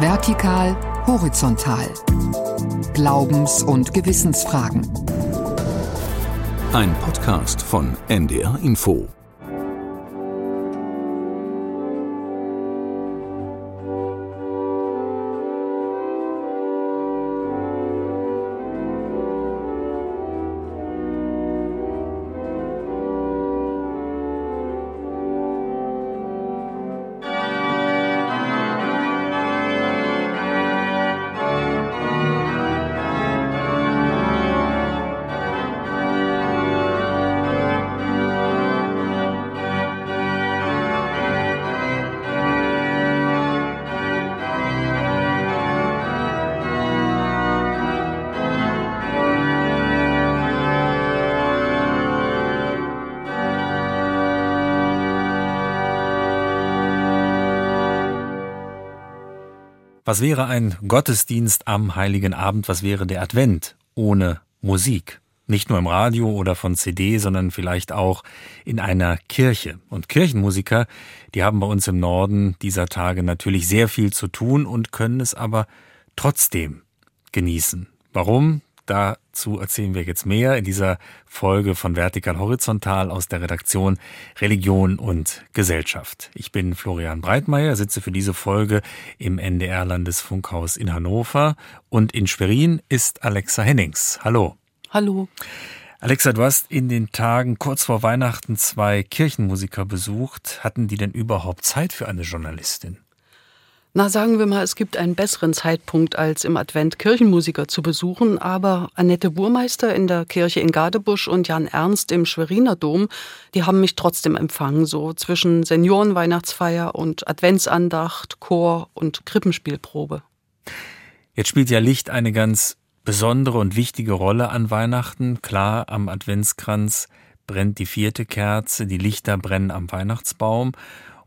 Vertikal, horizontal. Glaubens- und Gewissensfragen. Ein Podcast von NDR Info. Was wäre ein Gottesdienst am heiligen Abend? Was wäre der Advent ohne Musik? Nicht nur im Radio oder von CD, sondern vielleicht auch in einer Kirche. Und Kirchenmusiker, die haben bei uns im Norden dieser Tage natürlich sehr viel zu tun und können es aber trotzdem genießen. Warum? Dazu erzählen wir jetzt mehr in dieser Folge von Vertikal Horizontal aus der Redaktion Religion und Gesellschaft. Ich bin Florian Breitmeier, sitze für diese Folge im NDR Landesfunkhaus in Hannover und in Schwerin ist Alexa Hennings. Hallo. Hallo. Alexa, du hast in den Tagen kurz vor Weihnachten zwei Kirchenmusiker besucht. Hatten die denn überhaupt Zeit für eine Journalistin? Na, sagen wir mal, es gibt einen besseren Zeitpunkt, als im Advent Kirchenmusiker zu besuchen, aber Annette Burmeister in der Kirche in Gadebusch und Jan Ernst im Schweriner Dom, die haben mich trotzdem empfangen, so zwischen Seniorenweihnachtsfeier und Adventsandacht, Chor und Krippenspielprobe. Jetzt spielt ja Licht eine ganz besondere und wichtige Rolle an Weihnachten. Klar, am Adventskranz brennt die vierte Kerze, die Lichter brennen am Weihnachtsbaum.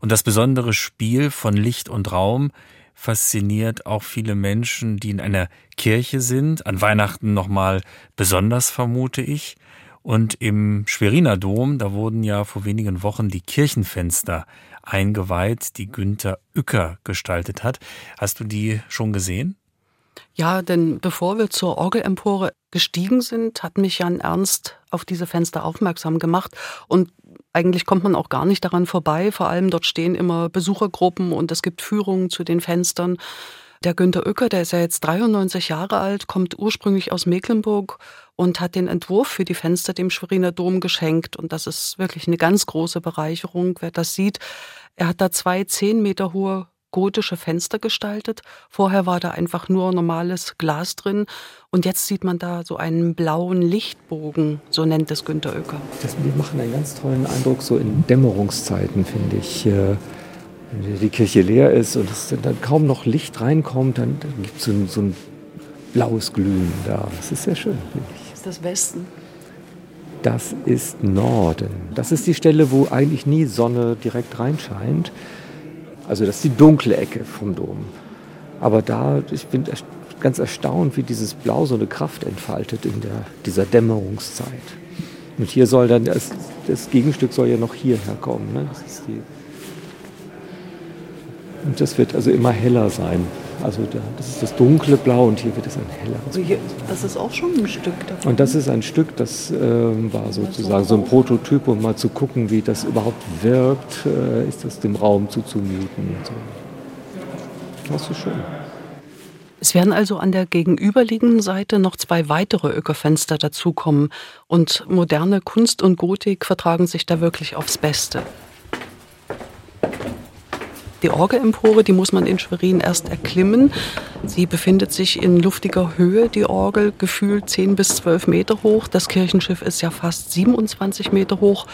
Und das besondere Spiel von Licht und Raum fasziniert auch viele Menschen, die in einer Kirche sind, an Weihnachten nochmal besonders vermute ich. Und im Schweriner Dom, da wurden ja vor wenigen Wochen die Kirchenfenster eingeweiht, die Günther Uecker gestaltet hat. Hast du die schon gesehen? Ja, denn bevor wir zur Orgelempore gestiegen sind, hat mich Jan Ernst auf diese Fenster aufmerksam gemacht. Und eigentlich kommt man auch gar nicht daran vorbei. Vor allem dort stehen immer Besuchergruppen und es gibt Führungen zu den Fenstern. Der Günter Uecker, der ist ja jetzt 93 Jahre alt, kommt ursprünglich aus Mecklenburg und hat den Entwurf für die Fenster dem Schweriner Dom geschenkt. Und das ist wirklich eine ganz große Bereicherung, wer das sieht. Er hat da zwei zehn Meter hohe gotische Fenster gestaltet. Vorher war da einfach nur normales Glas drin und jetzt sieht man da so einen blauen Lichtbogen, so nennt es Günter Oecker. Das, die machen einen ganz tollen Eindruck so in Dämmerungszeiten, finde ich. Äh, wenn die Kirche leer ist und es dann kaum noch Licht reinkommt, dann, dann gibt es so, so ein blaues Glühen da. Das ist sehr schön, finde ich. Ist das Westen? Das ist Norden. Das ist die Stelle, wo eigentlich nie Sonne direkt reinscheint. Also das ist die dunkle Ecke vom Dom. Aber da, ich bin ganz erstaunt, wie dieses Blau so eine Kraft entfaltet in der, dieser Dämmerungszeit. Und hier soll dann, das, das Gegenstück soll ja noch hierher kommen. Ne? Das die, und das wird also immer heller sein. Also da, das ist das dunkle Blau und hier wird es ein helleres Blau. Das ist auch schon ein Stück davon. Und das ist ein Stück, das äh, war sozusagen so ein Prototyp, um mal zu gucken, wie das überhaupt wirkt. Äh, ist das dem Raum zuzumuten und so. Das ist schön. Es werden also an der gegenüberliegenden Seite noch zwei weitere Ökerfenster dazukommen und moderne Kunst und Gotik vertragen sich da wirklich aufs Beste. Die Orgelempore, die muss man in Schwerin erst erklimmen. Sie befindet sich in luftiger Höhe, die Orgel, gefühlt 10 bis 12 Meter hoch. Das Kirchenschiff ist ja fast 27 Meter hoch.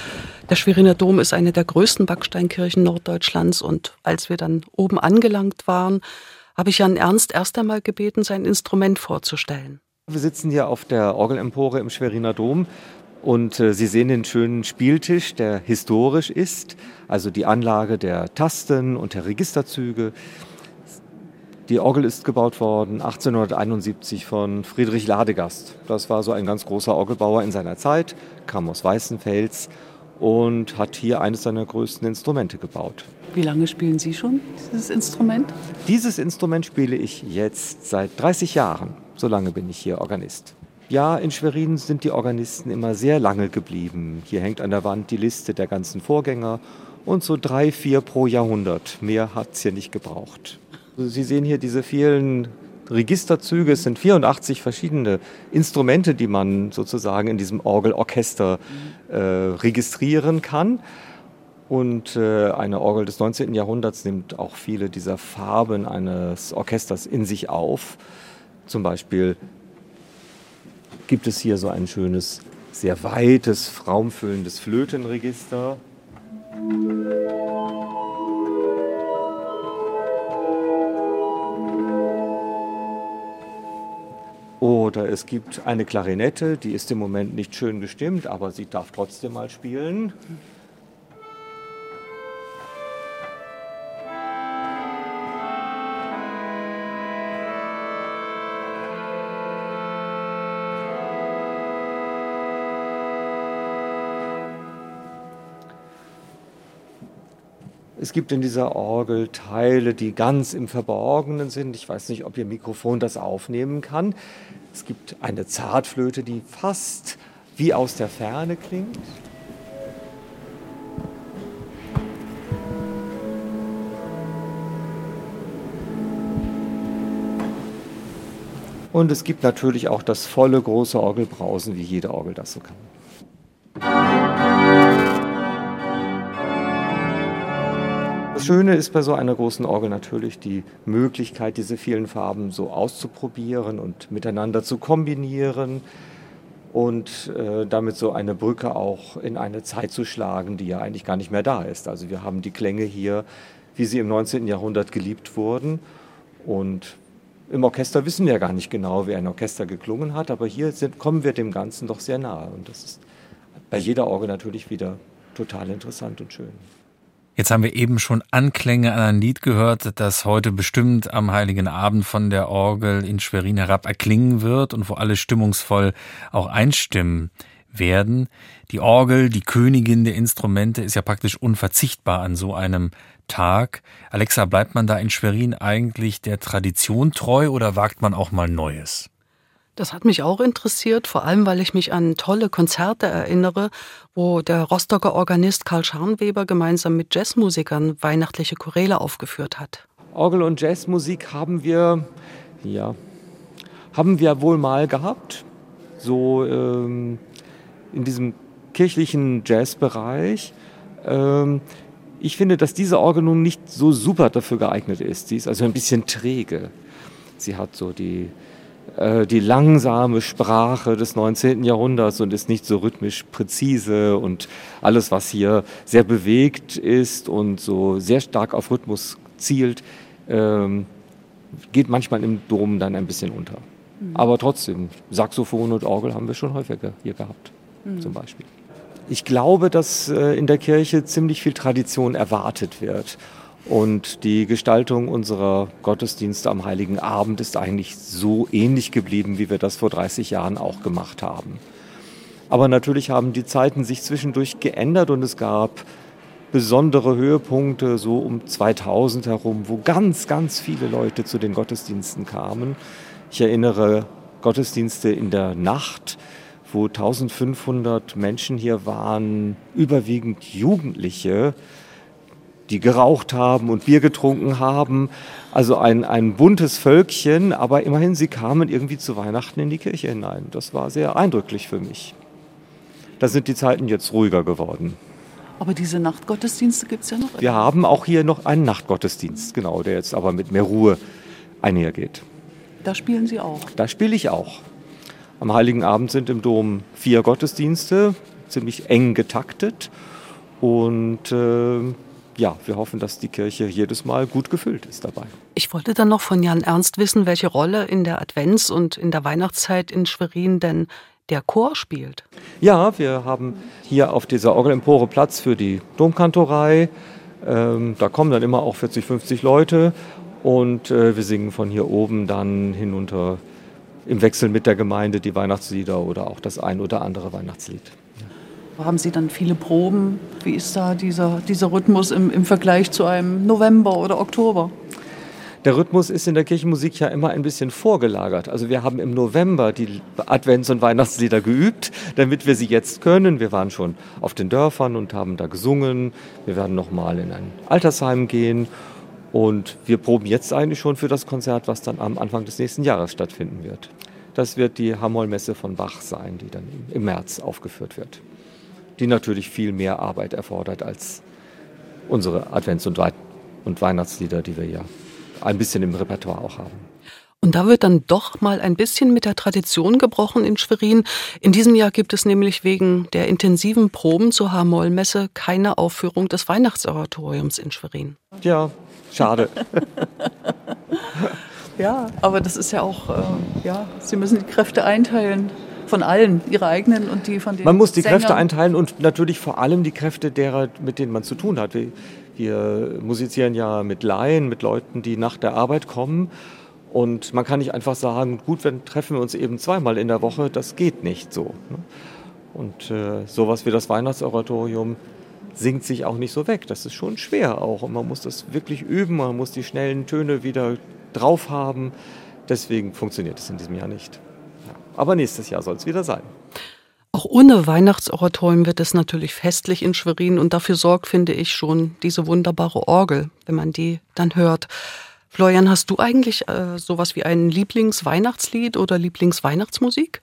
Der Schweriner Dom ist eine der größten Backsteinkirchen Norddeutschlands. Und als wir dann oben angelangt waren, habe ich Jan Ernst erst einmal gebeten, sein Instrument vorzustellen. Wir sitzen hier auf der Orgelempore im Schweriner Dom und äh, Sie sehen den schönen Spieltisch, der historisch ist, also die Anlage der Tasten und der Registerzüge. Die Orgel ist gebaut worden 1871 von Friedrich Ladegast. Das war so ein ganz großer Orgelbauer in seiner Zeit, kam aus Weißenfels und hat hier eines seiner größten Instrumente gebaut. Wie lange spielen Sie schon dieses Instrument? Dieses Instrument spiele ich jetzt seit 30 Jahren. So lange bin ich hier Organist. Ja, in Schwerin sind die Organisten immer sehr lange geblieben. Hier hängt an der Wand die Liste der ganzen Vorgänger und so drei, vier pro Jahrhundert. Mehr hat es hier nicht gebraucht. Sie sehen hier diese vielen Registerzüge. Es sind 84 verschiedene Instrumente, die man sozusagen in diesem Orgelorchester äh, registrieren kann. Und äh, eine Orgel des 19. Jahrhunderts nimmt auch viele dieser Farben eines Orchesters in sich auf. Zum Beispiel gibt es hier so ein schönes, sehr weites, raumfüllendes Flötenregister. Oder es gibt eine Klarinette, die ist im Moment nicht schön gestimmt, aber sie darf trotzdem mal spielen. Gibt in dieser Orgel Teile, die ganz im Verborgenen sind. Ich weiß nicht, ob Ihr Mikrofon das aufnehmen kann. Es gibt eine Zartflöte, die fast wie aus der Ferne klingt. Und es gibt natürlich auch das volle große Orgelbrausen, wie jede Orgel das so kann. Schöne ist bei so einer großen Orgel natürlich die Möglichkeit, diese vielen Farben so auszuprobieren und miteinander zu kombinieren und äh, damit so eine Brücke auch in eine Zeit zu schlagen, die ja eigentlich gar nicht mehr da ist. Also wir haben die Klänge hier, wie sie im 19. Jahrhundert geliebt wurden und im Orchester wissen wir ja gar nicht genau, wie ein Orchester geklungen hat, aber hier sind, kommen wir dem Ganzen doch sehr nahe und das ist bei jeder Orgel natürlich wieder total interessant und schön. Jetzt haben wir eben schon Anklänge an ein Lied gehört, das heute bestimmt am Heiligen Abend von der Orgel in Schwerin herab erklingen wird und wo alle stimmungsvoll auch einstimmen werden. Die Orgel, die Königin der Instrumente, ist ja praktisch unverzichtbar an so einem Tag. Alexa, bleibt man da in Schwerin eigentlich der Tradition treu oder wagt man auch mal Neues? Das hat mich auch interessiert, vor allem weil ich mich an tolle Konzerte erinnere, wo der Rostocker Organist Karl Scharnweber gemeinsam mit Jazzmusikern weihnachtliche Choräle aufgeführt hat. Orgel- und Jazzmusik haben wir, ja, haben wir wohl mal gehabt. So ähm, in diesem kirchlichen Jazzbereich. Ähm, ich finde, dass diese Orgel nun nicht so super dafür geeignet ist. Sie ist also ein bisschen träge. Sie hat so die die langsame Sprache des 19. Jahrhunderts und ist nicht so rhythmisch präzise und alles, was hier sehr bewegt ist und so sehr stark auf Rhythmus zielt, ähm, geht manchmal im Dom dann ein bisschen unter. Mhm. Aber trotzdem, Saxophon und Orgel haben wir schon häufiger hier gehabt, mhm. zum Beispiel. Ich glaube, dass äh, in der Kirche ziemlich viel Tradition erwartet wird. Und die Gestaltung unserer Gottesdienste am Heiligen Abend ist eigentlich so ähnlich geblieben, wie wir das vor 30 Jahren auch gemacht haben. Aber natürlich haben die Zeiten sich zwischendurch geändert und es gab besondere Höhepunkte so um 2000 herum, wo ganz, ganz viele Leute zu den Gottesdiensten kamen. Ich erinnere Gottesdienste in der Nacht, wo 1500 Menschen hier waren, überwiegend Jugendliche, die geraucht haben und Bier getrunken haben. Also ein, ein buntes Völkchen, aber immerhin, sie kamen irgendwie zu Weihnachten in die Kirche hinein. Das war sehr eindrücklich für mich. Da sind die Zeiten jetzt ruhiger geworden. Aber diese Nachtgottesdienste gibt es ja noch. Wir haben auch hier noch einen Nachtgottesdienst, genau, der jetzt aber mit mehr Ruhe einhergeht. Da spielen Sie auch? Da spiele ich auch. Am Heiligen Abend sind im Dom vier Gottesdienste, ziemlich eng getaktet. Und äh, ja, wir hoffen, dass die Kirche jedes Mal gut gefüllt ist dabei. Ich wollte dann noch von Jan Ernst wissen, welche Rolle in der Advents- und in der Weihnachtszeit in Schwerin denn der Chor spielt. Ja, wir haben hier auf dieser Orgelempore Platz für die Domkantorei. Ähm, da kommen dann immer auch 40, 50 Leute und äh, wir singen von hier oben dann hinunter im Wechsel mit der Gemeinde die Weihnachtslieder oder auch das ein oder andere Weihnachtslied. Haben Sie dann viele Proben? Wie ist da dieser, dieser Rhythmus im, im Vergleich zu einem November oder Oktober? Der Rhythmus ist in der Kirchenmusik ja immer ein bisschen vorgelagert. Also wir haben im November die Advents- und Weihnachtslieder geübt, damit wir sie jetzt können. Wir waren schon auf den Dörfern und haben da gesungen. Wir werden noch mal in ein Altersheim gehen und wir proben jetzt eigentlich schon für das Konzert, was dann am Anfang des nächsten Jahres stattfinden wird. Das wird die Hamoll-Messe von Bach sein, die dann im März aufgeführt wird. Die natürlich viel mehr Arbeit erfordert als unsere Advents- und, Weihnachtslieder, die wir ja ein bisschen im Repertoire auch haben. Und da wird dann doch mal ein bisschen mit der Tradition gebrochen in Schwerin. In diesem Jahr gibt es nämlich wegen der intensiven Proben zur H-Moll-Messe keine Aufführung des Weihnachtsoratoriums in Schwerin. Ja, schade. ja, aber das ist ja auch, äh, ja, Sie müssen die Kräfte einteilen von allen, ihre eigenen und die von den Man muss die Sängern. Kräfte einteilen und natürlich vor allem die Kräfte derer, mit denen man zu tun hat. Wir, wir musizieren ja mit Laien, mit Leuten, die nach der Arbeit kommen. Und man kann nicht einfach sagen, gut, dann treffen wir uns eben zweimal in der Woche. Das geht nicht so. ne? Und äh, sowas wie das Weihnachtsoratorium singt sich auch nicht so weg. Das ist schon schwer auch. Und man muss das wirklich üben. Man muss die schnellen Töne wieder drauf haben. Deswegen funktioniert es in diesem Jahr nicht. Aber nächstes Jahr soll es wieder sein. Auch ohne Weihnachtsoratorium wird es natürlich festlich in Schwerin und dafür sorgt, finde ich, schon diese wunderbare Orgel, wenn man die dann hört. Florian, hast du eigentlich äh, sowas wie ein Lieblingsweihnachtslied oder Lieblingsweihnachtsmusik?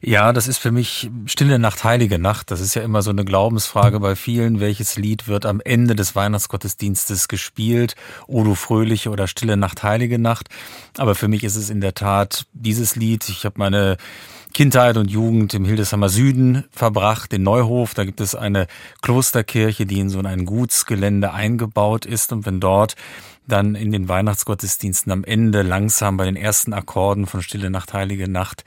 Ja, das ist für mich Stille Nacht, Heilige Nacht. Das ist ja immer so eine Glaubensfrage bei vielen. Welches Lied wird am Ende des Weihnachtsgottesdienstes gespielt? O du fröhliche oder Stille Nacht, Heilige Nacht. Aber für mich ist es in der Tat dieses Lied. Ich habe meine Kindheit und Jugend im Hildesheimer Süden verbracht, in Neuhof. Da gibt es eine Klosterkirche, die in so ein Gutsgelände eingebaut ist. Und wenn dort dann in den Weihnachtsgottesdiensten am Ende langsam bei den ersten Akkorden von Stille Nacht, Heilige Nacht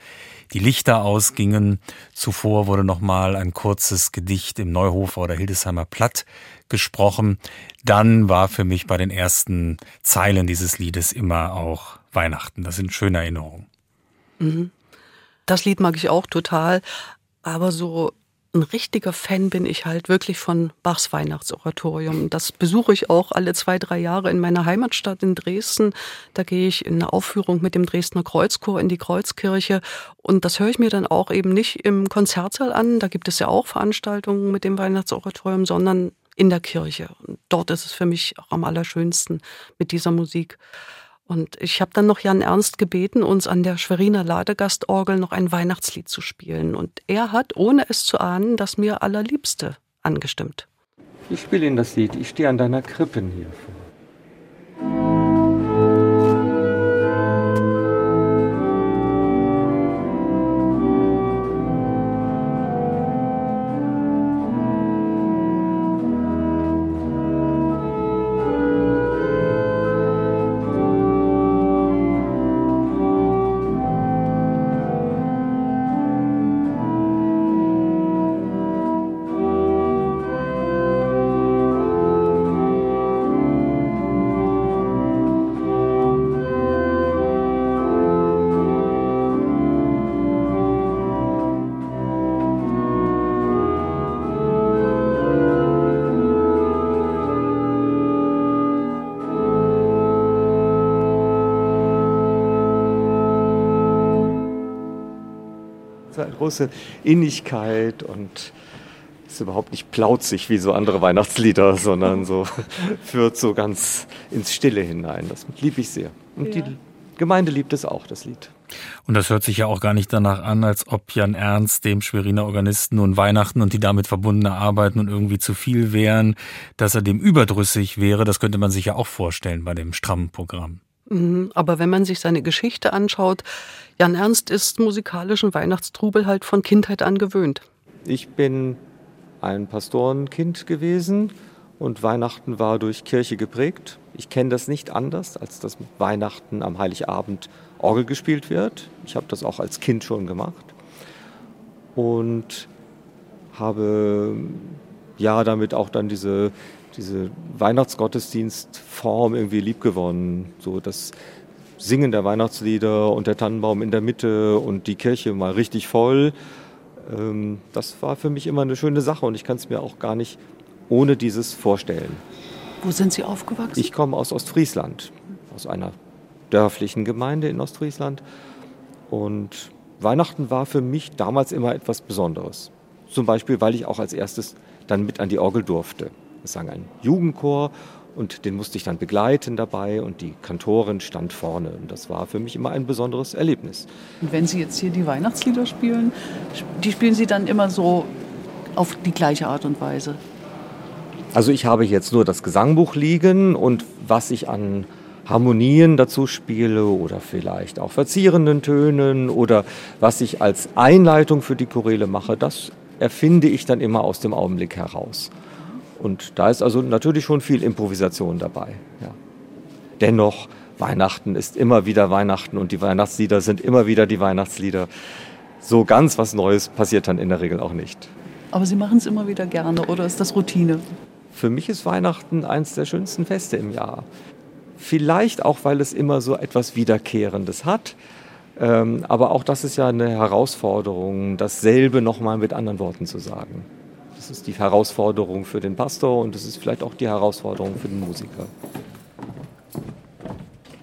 die Lichter ausgingen. Zuvor wurde nochmal ein kurzes Gedicht im Neuhofer oder Hildesheimer Platt gesprochen. Dann war für mich bei den ersten Zeilen dieses Liedes immer auch Weihnachten. Das sind schöne Erinnerungen. Mhm. Das Lied mag ich auch total, aber so ein richtiger Fan bin ich halt wirklich von Bachs Weihnachtsoratorium. Das besuche ich auch alle zwei, drei Jahre in meiner Heimatstadt in Dresden. Da gehe ich in eine Aufführung mit dem Dresdner Kreuzchor in die Kreuzkirche. Und das höre ich mir dann auch eben nicht im Konzertsaal an. Da gibt es ja auch Veranstaltungen mit dem Weihnachtsoratorium, sondern in der Kirche. Und dort ist es für mich auch am allerschönsten mit dieser Musik. Und ich habe dann noch Jan Ernst gebeten, uns an der Schweriner Ladegastorgel noch ein Weihnachtslied zu spielen. Und er hat, ohne es zu ahnen, das mir allerliebste angestimmt. Ich spiele Ihnen das Lied. Ich stehe an deiner Krippen hier große Innigkeit und ist überhaupt nicht plauzig wie so andere Weihnachtslieder, sondern so führt so ganz ins Stille hinein. Das liebe ich sehr. Und Ja. die Gemeinde liebt es auch, das Lied. Und das hört sich ja auch gar nicht danach an, als ob Jan Ernst dem Schweriner Organisten nun Weihnachten und die damit verbundene Arbeit nun irgendwie zu viel wären, dass er dem überdrüssig wäre. Das könnte man sich ja auch vorstellen bei dem strammen Programm. Mhm, Aber wenn man sich seine Geschichte anschaut, Jan Ernst ist musikalischen Weihnachtstrubel halt von Kindheit an gewöhnt. Ich bin ein Pastorenkind gewesen und Weihnachten war durch Kirche geprägt. Ich kenne das nicht anders, als dass Weihnachten am Heiligabend Orgel gespielt wird. Ich habe das auch als Kind schon gemacht und habe ja damit auch dann diese, diese Weihnachtsgottesdienstform irgendwie liebgewonnen. So das Singen der Weihnachtslieder und der Tannenbaum in der Mitte und die Kirche mal richtig voll ähm, das war für mich immer eine schöne Sache und ich kann es mir auch gar nicht ohne dieses vorstellen. Wo sind Sie aufgewachsen? Ich komme aus Ostfriesland, aus einer dörflichen Gemeinde in Ostfriesland. Und Weihnachten war für mich damals immer etwas Besonderes. Zum Beispiel, weil ich auch als erstes dann mit an die Orgel durfte. Es sang ein Jugendchor und den musste ich dann begleiten dabei und die Kantorin stand vorne. Und das war für mich immer ein besonderes Erlebnis. Und wenn Sie jetzt hier die Weihnachtslieder spielen, die spielen Sie dann immer so auf die gleiche Art und Weise? Also ich habe jetzt nur das Gesangbuch liegen und was ich an Harmonien dazu spiele oder vielleicht auch verzierenden Tönen oder was ich als Einleitung für die Choräle mache, das erfinde ich dann immer aus dem Augenblick heraus. Und da ist also natürlich schon viel Improvisation dabei. Ja. Dennoch, Weihnachten ist immer wieder Weihnachten und die Weihnachtslieder sind immer wieder die Weihnachtslieder. So ganz was Neues passiert dann in der Regel auch nicht. Aber Sie machen es immer wieder gerne oder ist das Routine? Für mich ist Weihnachten eines der schönsten Feste im Jahr. Vielleicht auch, weil es immer so etwas Wiederkehrendes hat. Ähm, aber auch das ist ja eine Herausforderung, dasselbe nochmal mit anderen Worten zu sagen. Das ist die Herausforderung für den Pastor und das ist vielleicht auch die Herausforderung für den Musiker.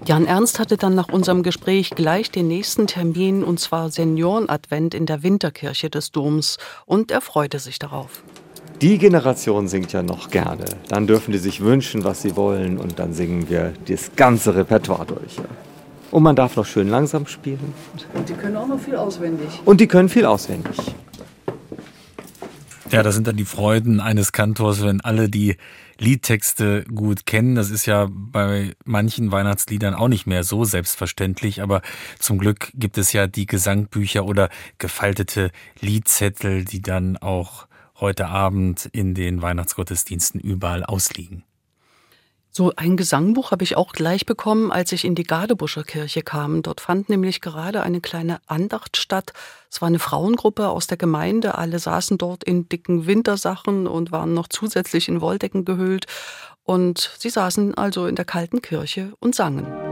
Jan Ernst hatte dann nach unserem Gespräch gleich den nächsten Termin, und zwar Seniorenadvent in der Winterkirche des Doms, und er freute sich darauf. Die Generation singt ja noch gerne. Dann dürfen die sich wünschen, was sie wollen, und dann singen wir das ganze Repertoire durch. Und man darf noch schön langsam spielen. Und die können auch noch viel auswendig. Und die können viel auswendig. Ja, das sind dann die Freuden eines Kantors, wenn alle die Liedtexte gut kennen. Das ist ja bei manchen Weihnachtsliedern auch nicht mehr so selbstverständlich, aber zum Glück gibt es ja die Gesangbücher oder gefaltete Liedzettel, die dann auch heute Abend in den Weihnachtsgottesdiensten überall ausliegen. So ein Gesangbuch habe ich auch gleich bekommen, als ich in die Gardebuscher Kirche kam. Dort fand nämlich gerade eine kleine Andacht statt. Es war eine Frauengruppe aus der Gemeinde. Alle saßen dort in dicken Wintersachen und waren noch zusätzlich in Wolldecken gehüllt. Und sie saßen also in der kalten Kirche und sangen.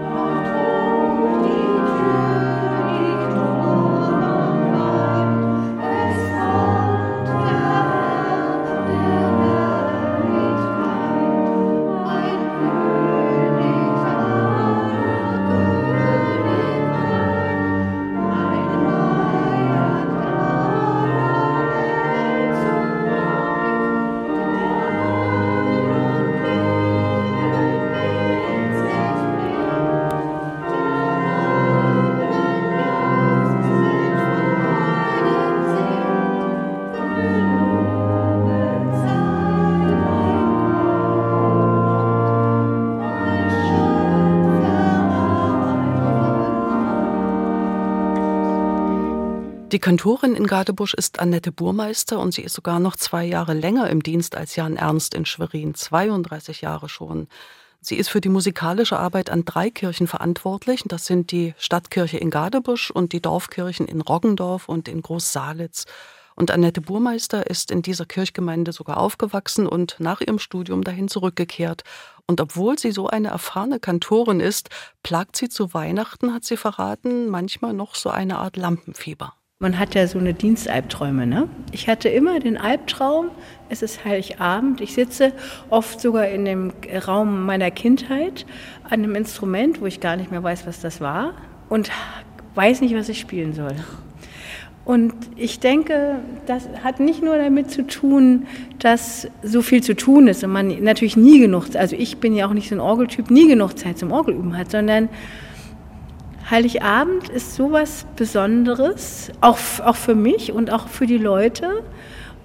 Die Kantorin in Gadebusch ist Annette Burmeister und sie ist sogar noch zwei Jahre länger im Dienst als Jan Ernst in Schwerin, 32 Jahre schon. Sie ist für die musikalische Arbeit an drei Kirchen verantwortlich. Das sind die Stadtkirche in Gadebusch und die Dorfkirchen in Roggendorf und in Groß-Salitz. Und Annette Burmeister ist in dieser Kirchgemeinde sogar aufgewachsen und nach ihrem Studium dahin zurückgekehrt. Und obwohl sie so eine erfahrene Kantorin ist, plagt sie zu Weihnachten, hat sie verraten, manchmal noch so eine Art Lampenfieber. Man hat ja so eine Dienstalbträume, ne? Ich hatte immer den Albtraum, es ist Heiligabend, ich sitze oft sogar in dem Raum meiner Kindheit an einem Instrument, wo ich gar nicht mehr weiß, was das war und weiß nicht, was ich spielen soll. Und ich denke, das hat nicht nur damit zu tun, dass so viel zu tun ist und man natürlich nie genug, also ich bin ja auch nicht so ein Orgeltyp, nie genug Zeit zum Orgelüben hat, sondern Heiligabend ist sowas Besonderes, auch, auch für mich und auch für die Leute.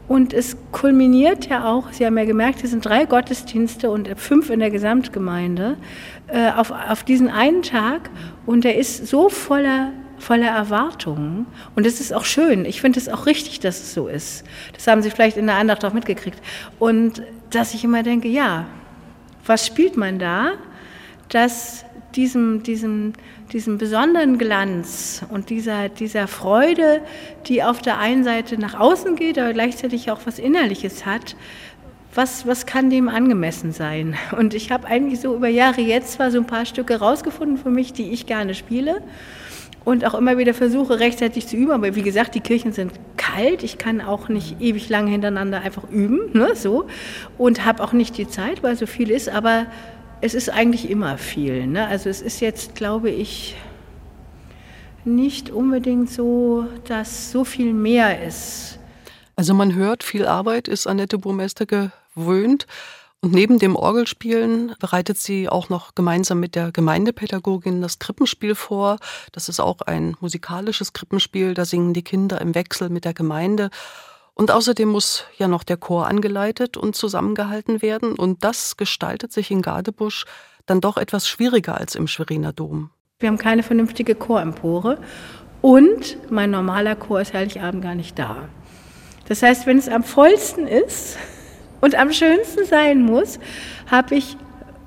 Und es kulminiert ja auch, Sie haben ja gemerkt, es sind drei Gottesdienste und fünf in der Gesamtgemeinde äh, auf, auf diesen einen Tag. Und er ist so voller, voller Erwartungen. Und es ist auch schön. Ich finde es auch richtig, dass es so ist. Das haben Sie vielleicht in der Andacht auch mitgekriegt. Und dass ich immer denke, ja, was spielt man da, dass diesem, diesem diesem besonderen Glanz und dieser, dieser Freude, die auf der einen Seite nach außen geht, aber gleichzeitig auch was Innerliches hat, was, was kann dem angemessen sein? Und ich habe eigentlich so über Jahre jetzt zwar so ein paar Stücke rausgefunden für mich, die ich gerne spiele. und auch immer wieder versuche, rechtzeitig zu üben. Aber wie gesagt, die Kirchen sind kalt. Ich kann auch nicht ewig lange hintereinander einfach üben, ne, so. Und habe auch nicht die Zeit, weil so viel ist. Aber es ist eigentlich immer viel. Ne? Also es ist jetzt, glaube ich, nicht unbedingt so, dass so viel mehr ist. Also man hört, viel Arbeit ist Annette Burmester gewöhnt. Und neben dem Orgelspielen bereitet sie auch noch gemeinsam mit der Gemeindepädagogin das Krippenspiel vor. Das ist auch ein musikalisches Krippenspiel. Da singen die Kinder im Wechsel mit der Gemeinde. Und außerdem muss ja noch der Chor angeleitet und zusammengehalten werden. Und das gestaltet sich in Gadebusch dann doch etwas schwieriger als im Schweriner Dom. Wir haben keine vernünftige Chorempore. Und mein normaler Chor ist Heiligabend gar nicht da. Das heißt, wenn es am vollsten ist, und am schönsten sein muss, habe ich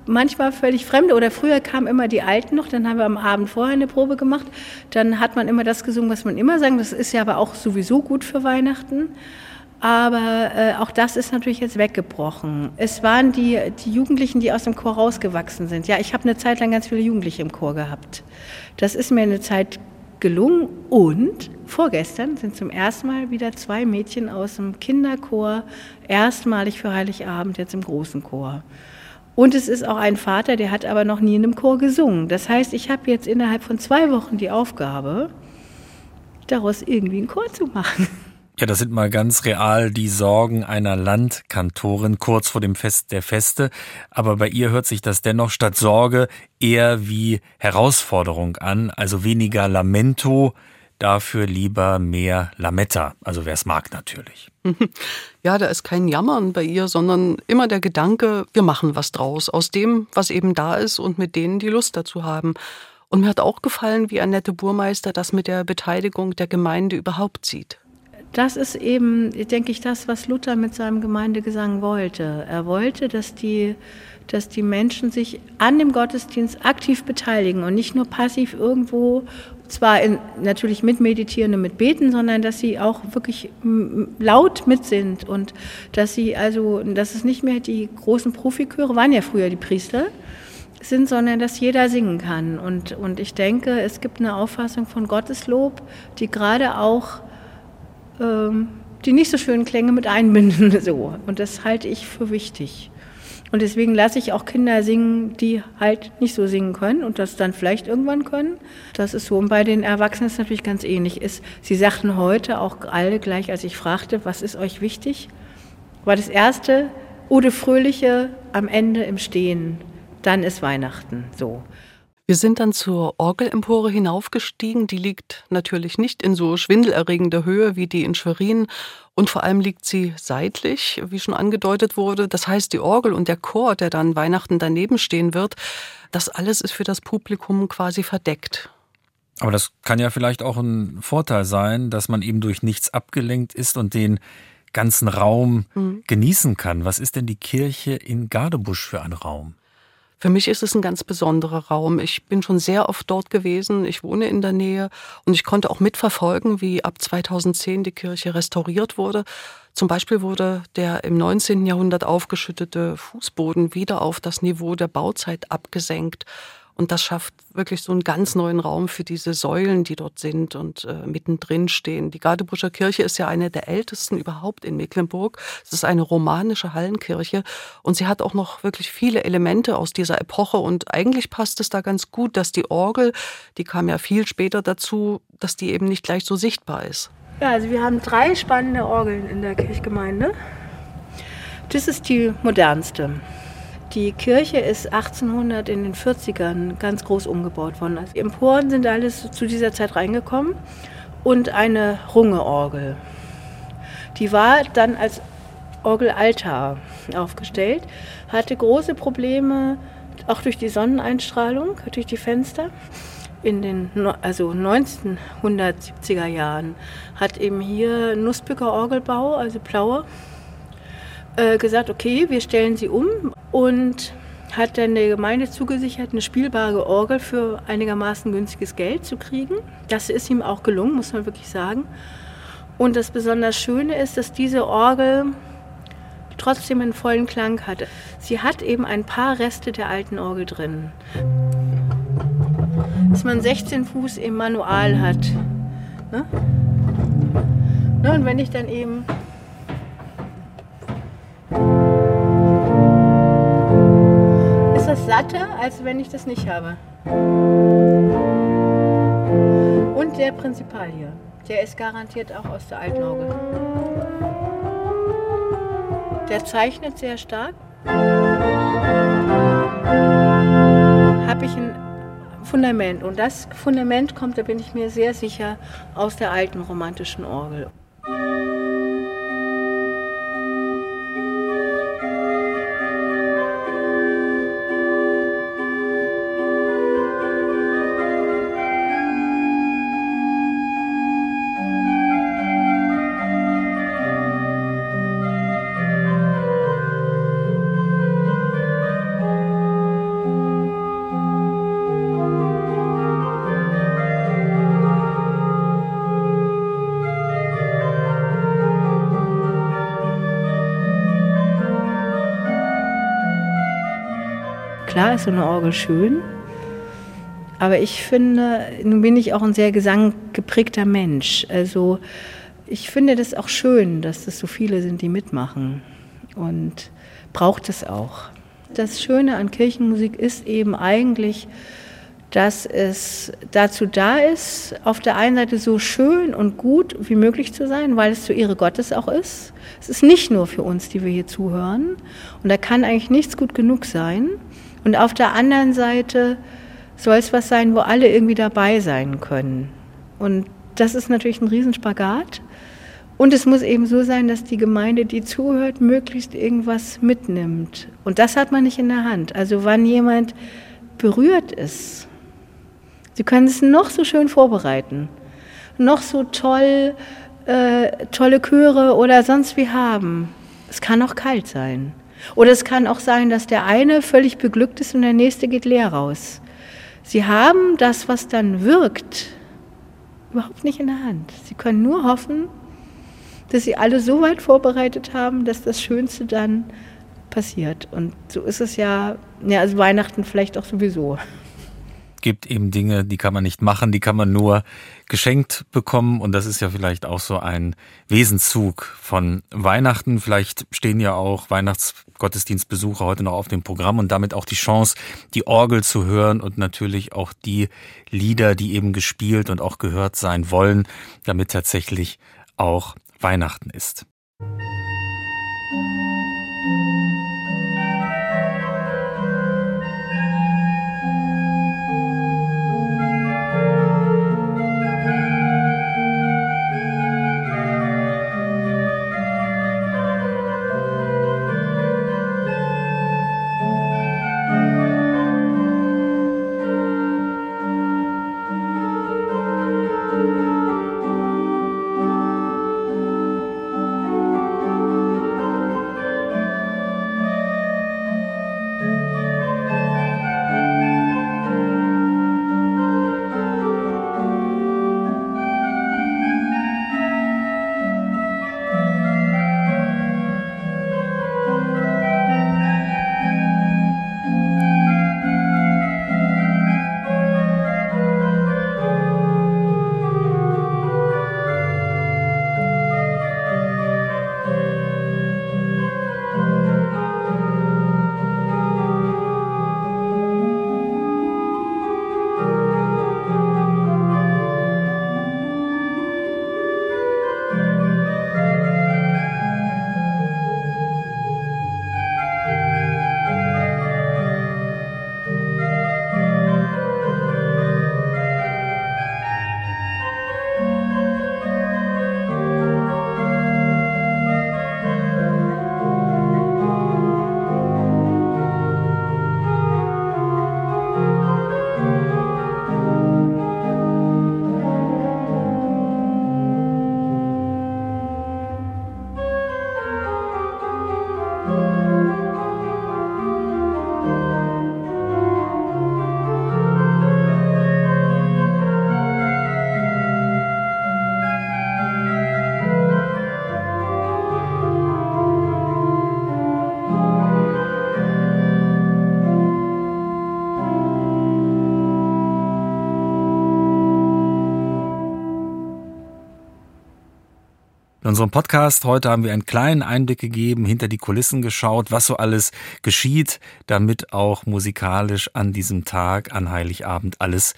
manchmal völlig Fremde oder früher kamen immer die Alten noch, dann haben wir am Abend vorher eine Probe gemacht, dann hat man immer das gesungen, was man immer sagt, das ist ja aber auch sowieso gut für Weihnachten. Aber äh, auch das ist natürlich jetzt weggebrochen. Es waren die, die Jugendlichen, die aus dem Chor rausgewachsen sind. Ja, ich habe eine Zeit lang ganz viele Jugendliche im Chor gehabt. Das ist mir eine Zeit gelungen und vorgestern sind zum ersten Mal wieder zwei Mädchen aus dem Kinderchor erstmalig für Heiligabend jetzt im großen Chor. Und es ist auch ein Vater, der hat aber noch nie in einem Chor gesungen. Das heißt, ich habe jetzt innerhalb von zwei Wochen die Aufgabe, daraus irgendwie einen Chor zu machen. Ja, das sind mal ganz real die Sorgen einer Landkantorin kurz vor dem Fest der Feste. Aber bei ihr hört sich das dennoch statt Sorge eher wie Herausforderung an. Also weniger Lamento, dafür lieber mehr Lametta. Also wer es mag natürlich. Ja, da ist kein Jammern bei ihr, sondern immer der Gedanke, wir machen was draus. Aus dem, was eben da ist und mit denen, die Lust dazu haben. Und mir hat auch gefallen, wie Annette Burmeister das mit der Beteiligung der Gemeinde überhaupt sieht. Das ist eben, denke ich, das, was Luther mit seinem Gemeindegesang wollte. Er wollte, dass die, dass die Menschen sich an dem Gottesdienst aktiv beteiligen und nicht nur passiv irgendwo, zwar in, natürlich mit Meditieren und mit Beten, sondern dass sie auch wirklich laut mit sind und dass sie also, dass es nicht mehr die großen Profiköre waren ja früher die Priester, sind, sondern dass jeder singen kann. Und, und ich denke, es gibt eine Auffassung von Gotteslob, die gerade auch ähm, die nicht so schönen Klänge mit einbinden. So. Und das halte ich für wichtig. Und deswegen lasse ich auch Kinder singen, die halt nicht so singen können und das dann vielleicht irgendwann können. Das ist so. Und bei den Erwachsenen ist es natürlich ganz ähnlich. Ist, sie sagten heute auch alle gleich, als ich fragte, was ist euch wichtig? War das erste, Ode Fröhliche am Ende im Stehen. Dann ist Weihnachten. So. Wir sind dann zur Orgelempore hinaufgestiegen. Die liegt natürlich nicht in so schwindelerregender Höhe wie die in Schwerin. Und vor allem liegt sie seitlich, wie schon angedeutet wurde. Das heißt, die Orgel und der Chor, der dann Weihnachten daneben stehen wird, das alles ist für das Publikum quasi verdeckt. Aber das kann ja vielleicht auch ein Vorteil sein, dass man eben durch nichts abgelenkt ist und den ganzen Raum mhm. genießen kann. Was ist denn die Kirche in Gardebusch für ein Raum? Für mich ist es ein ganz besonderer Raum. Ich bin schon sehr oft dort gewesen. Ich wohne in der Nähe und ich konnte auch mitverfolgen, wie ab 2010 die Kirche restauriert wurde. Zum Beispiel wurde der im 19. Jahrhundert aufgeschüttete Fußboden wieder auf das Niveau der Bauzeit abgesenkt. Und das schafft wirklich so einen ganz neuen Raum für diese Säulen, die dort sind und äh, mittendrin stehen. Die Gardebuscher Kirche ist ja eine der ältesten überhaupt in Mecklenburg. Es ist eine romanische Hallenkirche und sie hat auch noch wirklich viele Elemente aus dieser Epoche und eigentlich passt es da ganz gut, dass die Orgel, die kam ja viel später dazu, dass die eben nicht gleich so sichtbar ist. Ja, also wir haben drei spannende Orgeln in der Kirchgemeinde. Das ist die modernste. Die Kirche ist 1800 in den 40ern ganz groß umgebaut worden. Also die Emporen sind alles zu dieser Zeit reingekommen und eine Rungeorgel. Die war dann als Orgelaltar aufgestellt, hatte große Probleme, auch durch die Sonneneinstrahlung, durch die Fenster. In den also 1970er Jahren hat eben hier Nussbücker Orgelbau, also Plaue, äh, gesagt, okay, wir stellen sie um und hat dann der Gemeinde zugesichert, eine spielbare Orgel für einigermaßen günstiges Geld zu kriegen. Das ist ihm auch gelungen, muss man wirklich sagen. Und das besonders Schöne ist, dass diese Orgel trotzdem einen vollen Klang hatte. Sie hat eben ein paar Reste der alten Orgel drin. dass man 16 Fuß im Manual hat. Ne? Ne, und wenn ich dann eben satter, als wenn ich das nicht habe. Und der Prinzipal hier, der ist garantiert auch aus der Altenauge. Der zeichnet sehr stark. Habe ich ein Fundament. Und das Fundament kommt, da bin ich mir sehr sicher, aus der alten romantischen Orgel. So eine Orgel schön, aber ich finde, nun bin ich auch ein sehr gesanggeprägter Mensch. Also ich finde das auch schön, dass das so viele sind, die mitmachen und braucht es auch. Das Schöne an Kirchenmusik ist eben eigentlich, dass es dazu da ist, auf der einen Seite so schön und gut wie möglich zu sein, weil es zur Ehre Gottes auch ist. Es ist nicht nur für uns, die wir hier zuhören. Und da kann eigentlich nichts gut genug sein. Und auf der anderen Seite soll es was sein, wo alle irgendwie dabei sein können. Und das ist natürlich ein Riesenspagat. Und es muss eben so sein, dass die Gemeinde, die zuhört, möglichst irgendwas mitnimmt. Und das hat man nicht in der Hand. Also wann jemand berührt ist, Sie können es noch so schön vorbereiten, noch so toll, äh, tolle Chöre oder sonst wie haben. Es kann auch kalt sein. Oder es kann auch sein, dass der eine völlig beglückt ist und der nächste geht leer raus. Sie haben das, was dann wirkt, überhaupt nicht in der Hand. Sie können nur hoffen, dass sie alle so weit vorbereitet haben, dass das Schönste dann passiert. Und so ist es ja, ja, also Weihnachten vielleicht auch sowieso gibt eben Dinge, die kann man nicht machen, die kann man nur geschenkt bekommen. Und das ist ja vielleicht auch so ein Wesenszug von Weihnachten. Vielleicht stehen ja auch Weihnachtsgottesdienstbesucher heute noch auf dem Programm und damit auch die Chance, die Orgel zu hören und natürlich auch die Lieder, die eben gespielt und auch gehört sein wollen, damit tatsächlich auch Weihnachten ist. Unserem Podcast heute haben wir einen kleinen Einblick gegeben, hinter die Kulissen geschaut, was so alles geschieht, damit auch musikalisch an diesem Tag, an Heiligabend, alles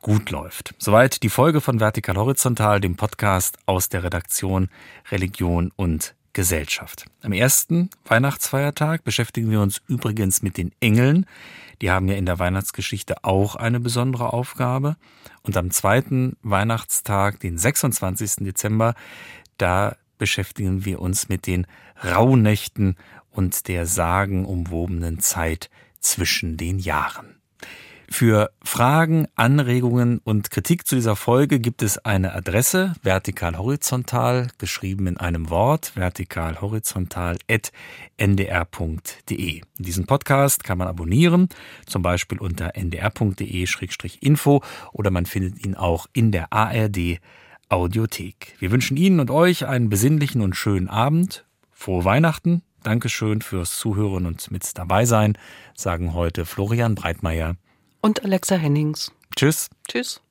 gut läuft. Soweit die Folge von Vertikal Horizontal, dem Podcast aus der Redaktion Religion und Gesellschaft. Am ersten Weihnachtsfeiertag beschäftigen wir uns übrigens mit den Engeln. Die haben ja in der Weihnachtsgeschichte auch eine besondere Aufgabe. Und am zweiten Weihnachtstag, den 26. Dezember, da beschäftigen wir uns mit den Rauhnächten und der sagenumwobenen Zeit zwischen den Jahren. Für Fragen, Anregungen und Kritik zu dieser Folge gibt es eine Adresse vertikal-horizontal, geschrieben in einem Wort, vertikal-horizontal.ndr.de. Diesen Podcast kann man abonnieren, zum Beispiel unter ndr.de-info oder man findet ihn auch in der ARD Audiothek. Wir wünschen Ihnen und euch einen besinnlichen und schönen Abend. Frohe Weihnachten. Dankeschön fürs Zuhören und mit dabei sein, sagen heute Florian Breitmeier und Alexa Hennings. Tschüss. Tschüss.